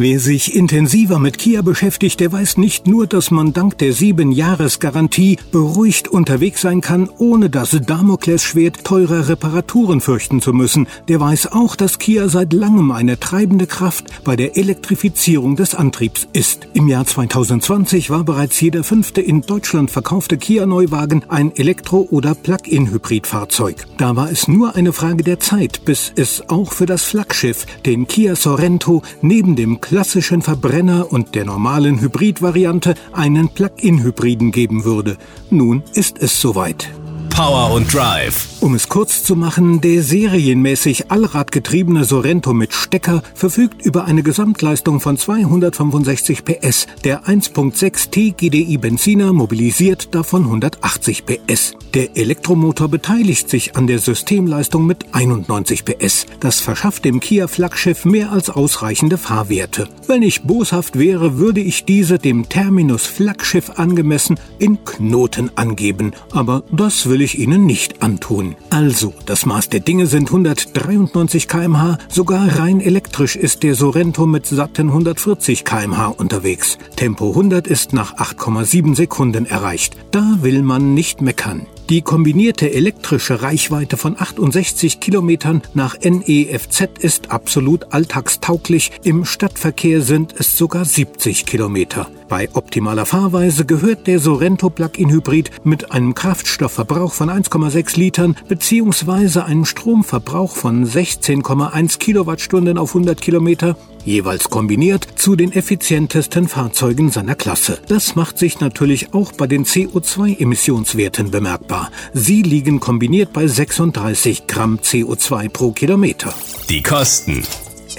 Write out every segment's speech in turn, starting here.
Wer sich intensiver mit Kia beschäftigt, der weiß nicht nur, dass man dank der 7-Jahres-Garantie beruhigt unterwegs sein kann, ohne das Damoklesschwert teurer Reparaturen fürchten zu müssen. Der weiß auch, dass Kia seit langem eine treibende Kraft bei der Elektrifizierung des Antriebs ist. Im Jahr 2020 war bereits jeder fünfte in Deutschland verkaufte Kia-Neuwagen ein Elektro- oder Plug-in-Hybridfahrzeug. Da war es nur eine Frage der Zeit, bis es auch für das Flaggschiff, den Kia Sorento, neben dem klassischen Verbrenner und der normalen Hybridvariante einen Plug-in-Hybriden geben würde. Nun ist es soweit. Power und Drive. Um es kurz zu machen, der serienmäßig allradgetriebene Sorento mit Stecker verfügt über eine Gesamtleistung von 265 PS. Der 1.6 T GDI Benziner mobilisiert davon 180 PS. Der Elektromotor beteiligt sich an der Systemleistung mit 91 PS. Das verschafft dem Kia Flaggschiff mehr als ausreichende Fahrwerte. Wenn ich boshaft wäre, würde ich diese dem Terminus Flaggschiff angemessen in Knoten angeben. Aber das will ich Ihnen nicht antun. Also, das Maß der Dinge sind 193 kmh, sogar rein elektrisch ist der Sorento mit satten 140 kmh unterwegs. Tempo 100 ist nach 8,7 Sekunden erreicht. Da will man nicht meckern. Die kombinierte elektrische Reichweite von 68 Kilometern nach NEFZ ist absolut alltagstauglich. Im Stadtverkehr sind es sogar 70 Kilometer. Bei optimaler Fahrweise gehört der Sorento Plug-in Hybrid mit einem Kraftstoffverbrauch von 1,6 Litern bzw. einem Stromverbrauch von 16,1 Kilowattstunden auf 100 Kilometer jeweils kombiniert zu den effizientesten Fahrzeugen seiner Klasse. Das macht sich natürlich auch bei den CO2-Emissionswerten bemerkbar. Sie liegen kombiniert bei 36 Gramm CO2 pro Kilometer. Die Kosten.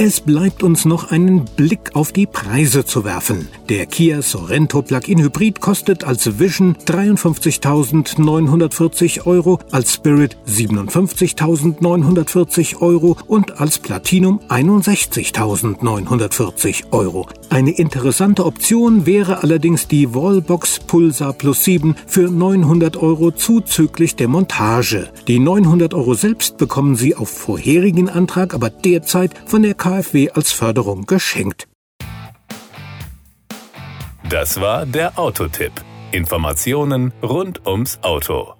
Es bleibt uns noch einen Blick auf die Preise zu werfen. Der Kia Sorento Plug-in Hybrid kostet als Vision 53.940 Euro, als Spirit 57.940 Euro und als Platinum 61.940 Euro. Eine interessante Option wäre allerdings die Wallbox Pulsar Plus 7 für 900 Euro zuzüglich der Montage. Die 900 Euro selbst bekommen Sie auf vorherigen Antrag aber derzeit von der KfW als Förderung geschenkt. Das war der Autotipp. Informationen rund ums Auto.